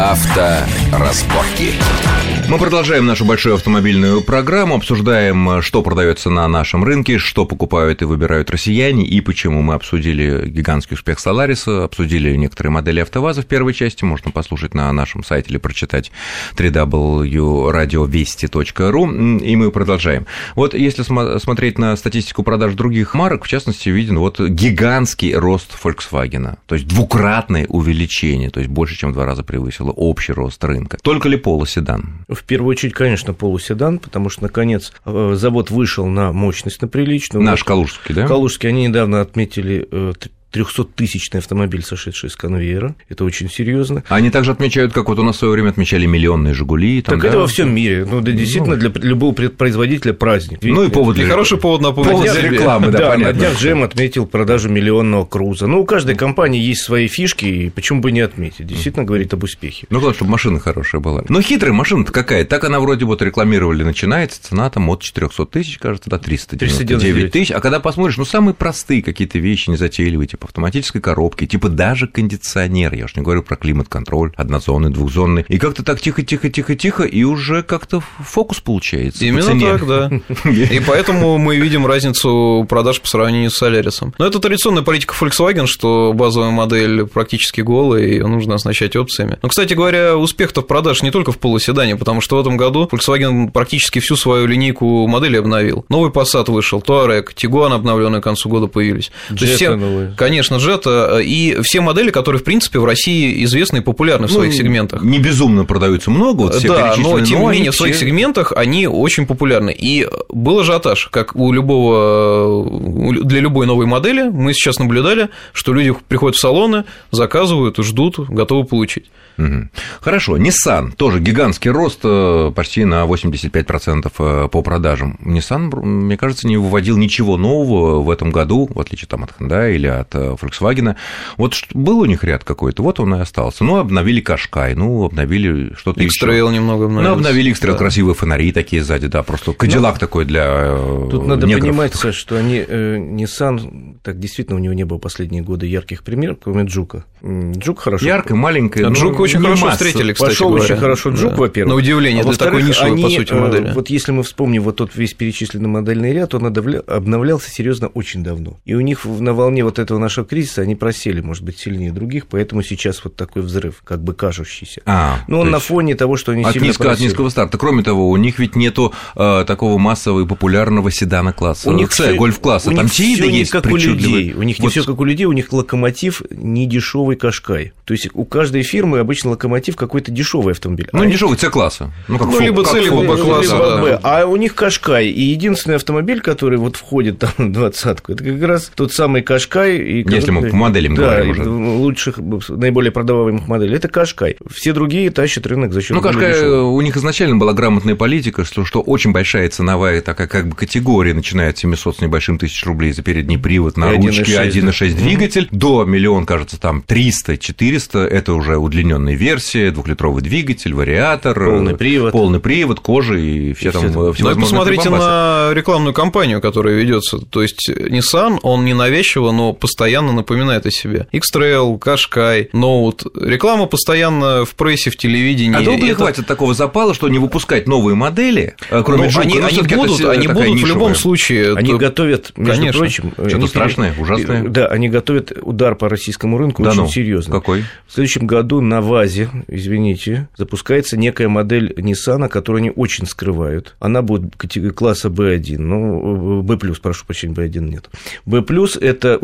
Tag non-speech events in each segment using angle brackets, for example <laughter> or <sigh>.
Авторазборки. Мы продолжаем нашу большую автомобильную программу, обсуждаем, что продается на нашем рынке, что покупают и выбирают россияне, и почему. Мы обсудили гигантский успех Солариса, обсудили некоторые модели АвтоВАЗа в первой части, можно послушать на нашем сайте или прочитать www.radiovести.ru, и мы продолжаем. Вот если смотреть на статистику продаж других марок, в частности, виден вот гигантский рост Volkswagen, то есть двукратное увеличение, то есть больше, чем в два раза превысило общий рост рынка. Только ли полуседан? В первую очередь, конечно, полуседан, потому что, наконец, э, завод вышел на мощность на приличную. Наш Калужский, да? Калужский, они недавно отметили э, 300-тысячный автомобиль, сошедший с конвейера. Это очень серьезно. Они также отмечают, как вот у нас в свое время отмечали миллионные «Жигули». Там, так да? это во всем мире. Ну, да, действительно, ну, для любого производителя праздник. Ну, и повод для... Хороший повод напомнить. Повод для рекламы, да, да понятно. на днях Джем отметил продажу миллионного круза. Ну, у каждой компании есть свои фишки, и почему бы не отметить? Действительно говорит об успехе. Ну, главное, чтобы машина хорошая была. Но хитрая машина-то какая? Так она вроде вот рекламировали, начинается, цена там от 400 тысяч, кажется, до 399 тысяч. А когда посмотришь, ну, самые простые какие-то вещи, незатейливые, типа автоматической коробки, типа даже кондиционер, я уж не говорю про климат-контроль, однозонный, двухзонный, и как-то так тихо-тихо-тихо-тихо, и уже как-то фокус получается. Именно так, да. <laughs> И поэтому мы видим разницу продаж по сравнению с Солярисом. Но это традиционная политика Volkswagen, что базовая модель практически голая, и ее нужно оснащать опциями. Но, кстати говоря, успех-то в продаж не только в полуседане, потому что в этом году Volkswagen практически всю свою линейку моделей обновил. Новый Passat вышел, Touareg, Tiguan обновленный к концу года появились. Jetta То есть все, конечно, Jetta и все модели, которые, в принципе, в России известны и популярны в своих ну, сегментах. Не безумно продаются много, вот все Да, но тем не менее в своих все... сегментах они очень популярны. И был ажиотаж, как у любого, для любой новой модели, мы сейчас наблюдали, что люди приходят в салоны, заказывают, ждут, готовы получить. Хорошо, Nissan тоже гигантский рост э, почти на 85% э, по продажам. Nissan, мне кажется, не выводил ничего нового в этом году, в отличие там, от Hyundai или от э, Volkswagen. Вот был у них ряд какой-то, вот он и остался. Ну, обновили Кашкай, ну, обновили что-то еще. X-Trail немного обновили. Ну, обновили X-Trail, да. красивые фонари такие сзади, да, просто Кадиллак ну, такой для Тут надо негров. понимать, Саш, что они, Nissan, так действительно у него не было последние годы ярких примеров, кроме Джука. Джук хорошо. Яркая, маленькая. А Джук очень хорошо масса. встретили, кстати Пошел говоря. очень хорошо Джук, да. во-первых. На удивление, а для такой нишевой, они, по сути, модели. Э, вот если мы вспомним вот тот весь перечисленный модельный ряд, он обновлялся серьезно очень давно. И у них на волне вот этого нашего кризиса они просели, может быть, сильнее других, поэтому сейчас вот такой взрыв, как бы кажущийся. А, Но он на фоне того, что они от сильно низко, От низкого старта. Кроме того, у них ведь нету э, такого массового и популярного седана класса. У них C, гольф-класса. Там Тиида есть как у людей. У них не вот. все как у людей, у них локомотив не дешевый кашкай. То есть у каждой фирмы обычно локомотив какой-то дешевый автомобиль. Ну, а не дешевый С-класса. Ну, как ну фу, либо С, либо Б-класса. Да. А у них Кашкай. И единственный автомобиль, который вот входит там в двадцатку, это как раз тот самый Кашкай. И, Если мы по моделям да, говорим уже. лучших, наиболее продаваемых моделей. Это Кашкай. Все другие тащат рынок за счет Ну, Кашкай, у них изначально была грамотная политика, что, что очень большая ценовая такая как бы категория, начиная от 700 с небольшим тысяч рублей за передний привод на ручке 1.6 двигатель, до миллион, кажется, там 300-400, это уже удлиненная версия, двухлитровый двигатель, вариатор, полный привод, полный привод, кожа и все и там. Все ну и посмотрите на рекламную кампанию, которая ведется. То есть Nissan, он ненавязчиво, но постоянно напоминает о себе. X-Trail, Qashqai, Note. Реклама постоянно в прессе, в телевидении. А долго ли это... хватит такого запала, что не выпускать новые модели, э, кроме ну, они, ну, они будут, они будут в любом случае. Они готовят, между Конечно. прочим, что-то страшное, ужасное. Да, они готовят удар по российскому рынку да очень ну, серьезно. Какой? В следующем году на ВАЗе, извините, запускается некая модель Nissan, которую они очень скрывают. Она будет класса B1, ну, B+, прошу прощения, B1 нет. B+, это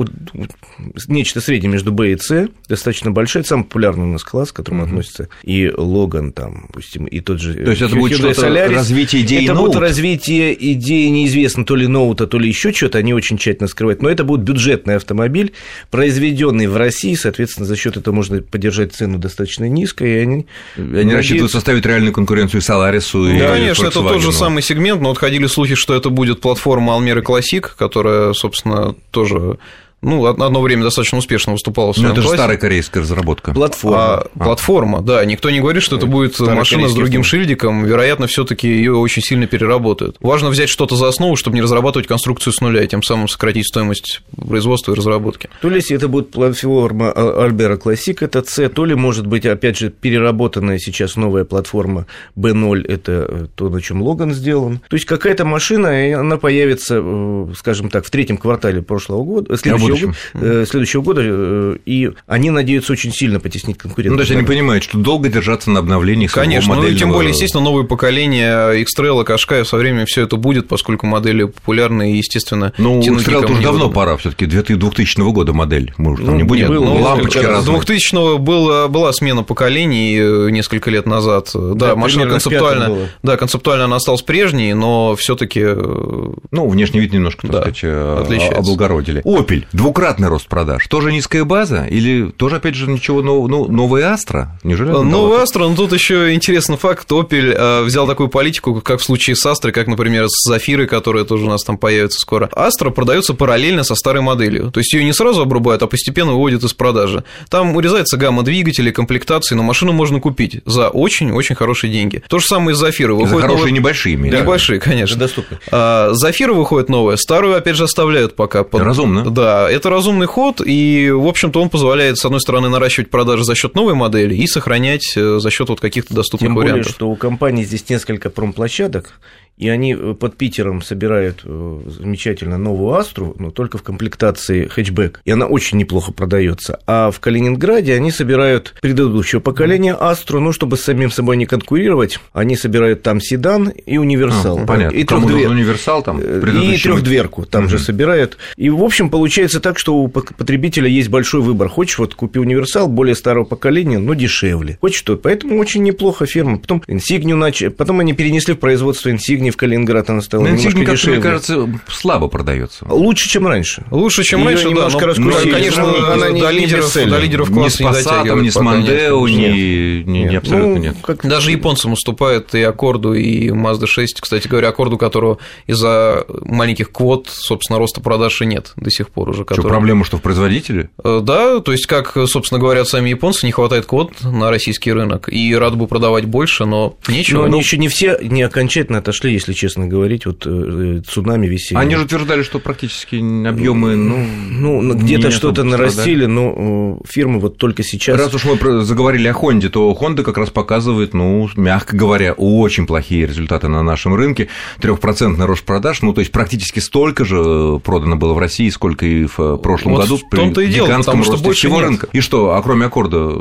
нечто среднее между B и C, достаточно большая, это самый популярный у нас класс, к которому uh-huh. относится и Логан, там, допустим, и тот же То есть это будет что-то развитие идеи Это Note? будет развитие идеи, неизвестно, то ли ноута, то ли еще что-то, они очень тщательно скрывают, но это будет бюджетный автомобиль, произведенный в России, соответственно, за счет этого можно поддержать цену достаточно низкой, и они... Они рассчитывают составить реальную конкуренцию Соларису и Да, конечно, это тот же самый сегмент, но вот ходили слухи, что это будет платформа Almera Classic, которая, собственно, тоже ну, одно время достаточно успешно выступала в своем Но это же старая корейская разработка. Платформа. А, а. Платформа, да. Никто не говорит, что это будет Старый машина с другим фильм. шильдиком. Вероятно, все таки ее очень сильно переработают. Важно взять что-то за основу, чтобы не разрабатывать конструкцию с нуля и тем самым сократить стоимость производства и разработки. То ли это будет платформа Альбера Classic, это C, то ли, может быть, опять же, переработанная сейчас новая платформа B0, это то, на чем Логан сделан. То есть какая-то машина, она появится, э, скажем так, в третьем квартале прошлого года, следующего, года, следующего года, и они надеются очень сильно потеснить конкурентов. Ну, то есть они понимают, что долго держаться на обновлении Конечно, модельного... ну и тем более, естественно, новое поколение X-Trail, Кашкая со временем все это будет, поскольку модели популярны и, естественно, Ну, X-Trail уже давно пора, все таки 2000 года модель, может, там ну, не будет, было, ну, лампочки разные. 2000 было, была смена поколений э, несколько лет назад. Да, да машина концептуально, да, концептуально она осталась прежней, но все таки э, Ну, внешний вид немножко, так да, сказать, э, отличается. облагородили. Opel, двукратный рост продаж, тоже низкая база или тоже, опять же, ничего нового, ну, новая Astra? Неужели? Новая Astra, но тут еще интересный факт, Opel взял такую политику, как в случае с Astra, как, например, с Зафирой, которая тоже у нас там появится скоро. Astra продается параллельно со старой моделью, то есть ее не сразу обрубают, а постепенно выводят из продажи. Там урезается гамма двигателей, комплектации, но машину можно купить за очень-очень хорошие деньги. То же самое и с Зафирой. Выходит за хорошие новая... небольшие, да. Небольшие, конечно. Доступны. А, Зафира выходит новая, старую, опять же, оставляют пока. Под... Разумно. Да, это разумный ход, и, в общем-то, он позволяет, с одной стороны, наращивать продажи за счет новой модели и сохранять э, за счет вот каких-то доступных Тем вариантов. Более, что у компании здесь несколько промплощадок, и они э, под Питером собирают э, замечательно новую Астру, но только в комплектации хэтчбэк, и она очень неплохо продается. А в Калининграде они собирают предыдущего поколения Астру, ну, чтобы с самим собой не конкурировать, они собирают там седан и универсал. А, понятно. И трехдвер... универсал там? Э, и трехдверку там угу. же собирают. И, в общем, получается так, что у потребителя есть большой выбор. Хочешь, вот купи универсал более старого поколения, но дешевле. Хочешь что? Поэтому очень неплохо фирма. Потом Insignia начали, потом они перенесли в производство Insignia Инсигни в Калининград она стала но немножко дешевле. мне кажется, слабо продается. Лучше, чем раньше. Лучше, чем Её раньше, немножко да, но, раскрутили. конечно, она не, до, лидеров, до лидеров класса не, с Passat, не с Мандео, не, не, не, абсолютно ну, нет. Как... Даже японцам уступает и Аккорду, и Mazda 6. Кстати говоря, Аккорду, которого из-за маленьких квот, собственно, роста продаж и нет до сих пор уже. Который... Что, проблема, что в производителе? Э, да, то есть, как, собственно, говорят сами японцы, не хватает квот на российский рынок, и рад бы продавать больше, но нечего. Но они еще не все не окончательно отошли, если честно говорить вот э, цунами весеннее. Они же утверждали, что практически объемы, ну, ну где-то что-то нарастили, но э, фирмы вот только сейчас. Раз уж мы заговорили о Хонде, то Honda как раз показывает, ну, мягко говоря, очень плохие результаты на нашем рынке. Трехпроцентный рост продаж, ну, то есть практически столько же продано было в России, сколько и в прошлом вот году. В том-то и дело, потому что больше всего нет. рынка. И что, а кроме аккорда,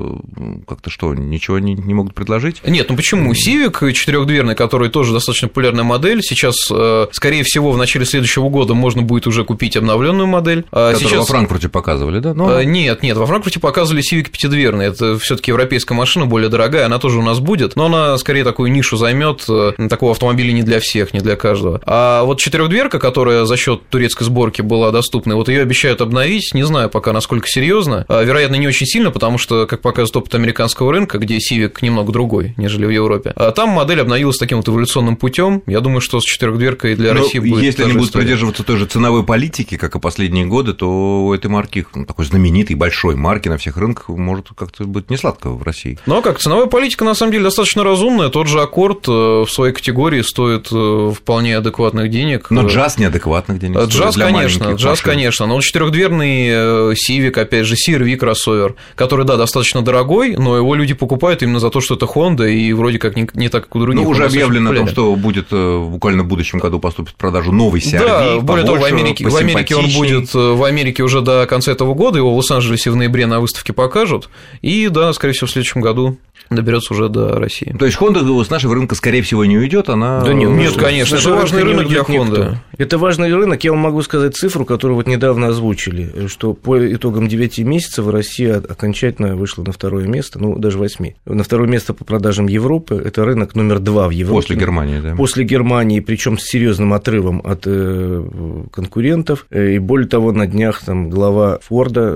как-то что, ничего не, не могут предложить? Нет, ну почему? Civic четырехдверный, который тоже достаточно популярная модель, сейчас Э, скорее всего, в начале следующего года можно будет уже купить обновленную модель. А Которую сейчас... во Франкфурте показывали, да? Но... Э, нет, нет, во Франкфурте показывали Civic пятидверный. Это все таки европейская машина, более дорогая, она тоже у нас будет, но она скорее такую нишу займет. Э, такого автомобиля не для всех, не для каждого. А вот четырехдверка, которая за счет турецкой сборки была доступна, вот ее обещают обновить, не знаю пока насколько серьезно. Вероятно, не очень сильно, потому что, как показывает опыт американского рынка, где Civic немного другой, нежели в Европе, а там модель обновилась таким вот эволюционным путем. Я думаю, что с четырехдверкой для Но России будет. Если они будут история. придерживаться той же ценовой политики, как и последние годы, то у этой марки, ну, такой знаменитой, большой марки на всех рынках, может как-то быть не сладко в России. Ну а как, ценовая политика на самом деле достаточно разумная. Тот же аккорд э, в своей категории стоит э, вполне адекватных денег. Но джаз неадекватных денег. Джаз, конечно, джаз, машин. конечно. Но четырехдверный э, Civic, опять же, CRV кроссовер, который, да, достаточно дорогой, но его люди покупают именно за то, что это Honda, и вроде как не, не так, как у других. Ну, уже объявлено о том, что будет буквально в будущем году поступит в продажу новый CRV. Да, более того, в Америке, в Америке он будет в Америке уже до конца этого года, его в Лос-Анджелесе в ноябре на выставке покажут, и, да, скорее всего, в следующем году доберется уже до России. То есть Honda с нашего рынка, скорее всего, не уйдет, она. Да нет, нет конечно, это важный рынок для Honda. Это важный рынок. Я вам могу сказать цифру, которую вот недавно озвучили, что по итогам 9 месяцев Россия окончательно вышла на второе место, ну даже 8. На второе место по продажам Европы. Это рынок номер два в Европе. После Германии, да. После Германии, причем с серьезным отрывом от э, конкурентов. И более того, на днях там глава Форда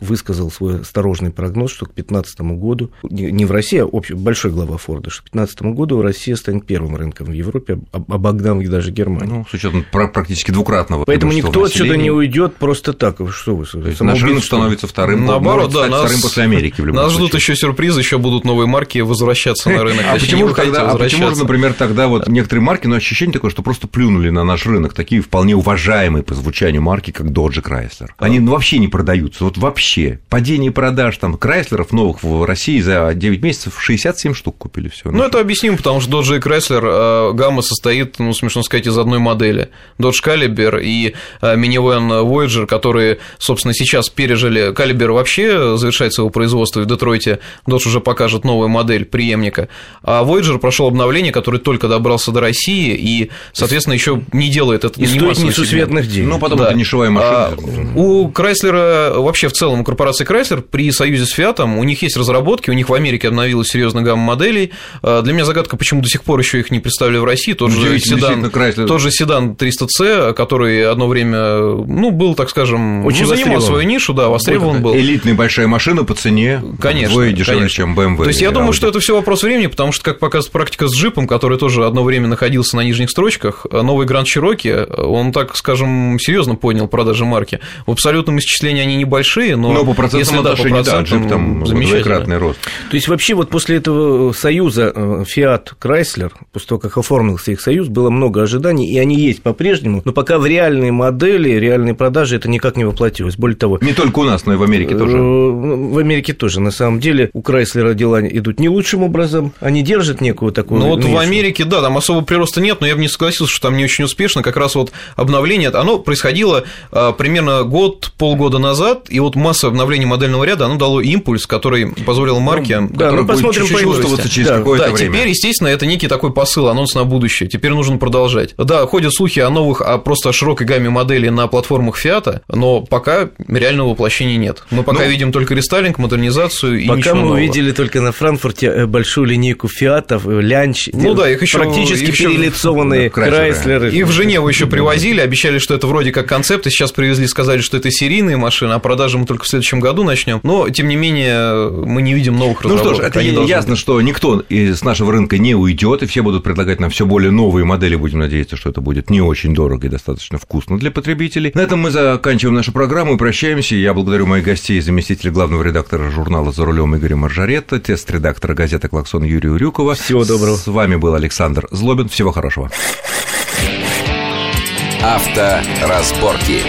высказал свой осторожный прогноз, что к 2015 году не в России, общий, большой глава Форда, что к 2015 году Россия станет первым рынком в Европе, обогнав даже Германию. Ну, с учетом практически двукратного. Поэтому никто отсюда не уйдет просто так. Что вы? То есть наш рынок становится вторым. Наоборот, да, нас, вторым после Америки. В нас ждут еще сюрпризы, еще будут новые марки возвращаться на рынок. <laughs> А почему же тогда, а почему же, например, тогда вот некоторые марки, но ощущение такое, что просто плюнули на наш рынок, такие вполне уважаемые по звучанию марки, как Dodge и Chrysler. Они ну, вообще не продаются, вот вообще. Падение продаж там Крайслеров новых в России за 9 месяцев 67 штук купили все. Ну, это объяснимо, потому что Dodge и Chrysler э, гамма состоит, ну, смешно сказать, из одной модели. Dodge Caliber и э, Minivan Voyager, которые, собственно, сейчас пережили. Caliber вообще завершает своего производства в Детройте. Dodge уже покажет новую модель преемника. А Voyager прошел обновление, который только добрался до России и, соответственно, еще не делает это. И не стоит несусветных денег. Ну, потом да. это нишевая машина. А, у Chrysler, вообще в целом у корпорации Chrysler при союзе с Fiat у них есть разработки, у них в Америке обновилась серьезная гамма моделей. А, для меня загадка, почему до сих пор еще их не представили в России. Тот же седан, тот же седан 300C, который одно время, ну, был, так скажем, Очень ну, занимал свою нишу, да, востребован был. Элитная большая машина по цене. Конечно. Вдвое дешевле, конечно. чем BMW. То есть я думаю, что это все вопрос времени, потому что, как показывает практика с джипом, который тоже одно время находился на нижних строчках, новый Grand Cherokee, он, так скажем, серьезно понял продажи марки. В абсолютном исчислении они небольшие, но, но по процентам если да, по процентам, да, джип там замечательный рост. То есть вообще вот после этого союза э, Fiat Chrysler, после того, как оформился их союз, было много ожиданий, и они есть по-прежнему, но пока в реальные модели, реальные продажи это никак не воплотилось. Более того... Не только у нас, но и в Америке тоже. Э, в Америке тоже. На самом деле у Chrysler дела идут не лучшим образом, они держат некую такую... Ну вот в Америке, да, там особо прироста нет, но я бы не согласился, что там не очень успешно. Как раз вот обновление, оно происходило примерно год, полгода назад, и вот масса обновлений модельного ряда, оно дало импульс, который позволил марке... Ну, да, мы посмотрим по чувствоваться через да, какое-то да, время. теперь, естественно, это некий такой посыл, анонс на будущее. Теперь нужно продолжать. Да, ходят слухи о новых, о просто о широкой гамме моделей на платформах Фиата, но пока реального воплощения нет. Мы пока ну, видим только рестайлинг, модернизацию и Пока мы нового. увидели только на Франкфурте э, большую линейку Фиатов, э, Лянч, ну да, их еще практически их перелицованные <laughs> да, Крайслеры. Их в Женеву еще <laughs> привозили, обещали, что это вроде как концепт, и сейчас привезли, сказали, что это серийные машины, а продажи мы только в следующем году начнем. Но, тем не менее, мы не видим новых разработок. Ну что ж, это ясно, быть. что никто из нашего рынка не уйдет, и все будут предлагать нам все более новые модели. Будем надеяться, что это будет не очень дорого и достаточно вкусно для потребителей. На этом мы заканчиваем нашу программу и прощаемся. Я благодарю моих гостей, заместителя главного редактора журнала «За рулем» Игоря Маржаретта, тест-редактора газеты «Клаксон» Юрия Урюкова. Всего доброго. С вами был Александр Злобин. Всего хорошего. Авторазборки.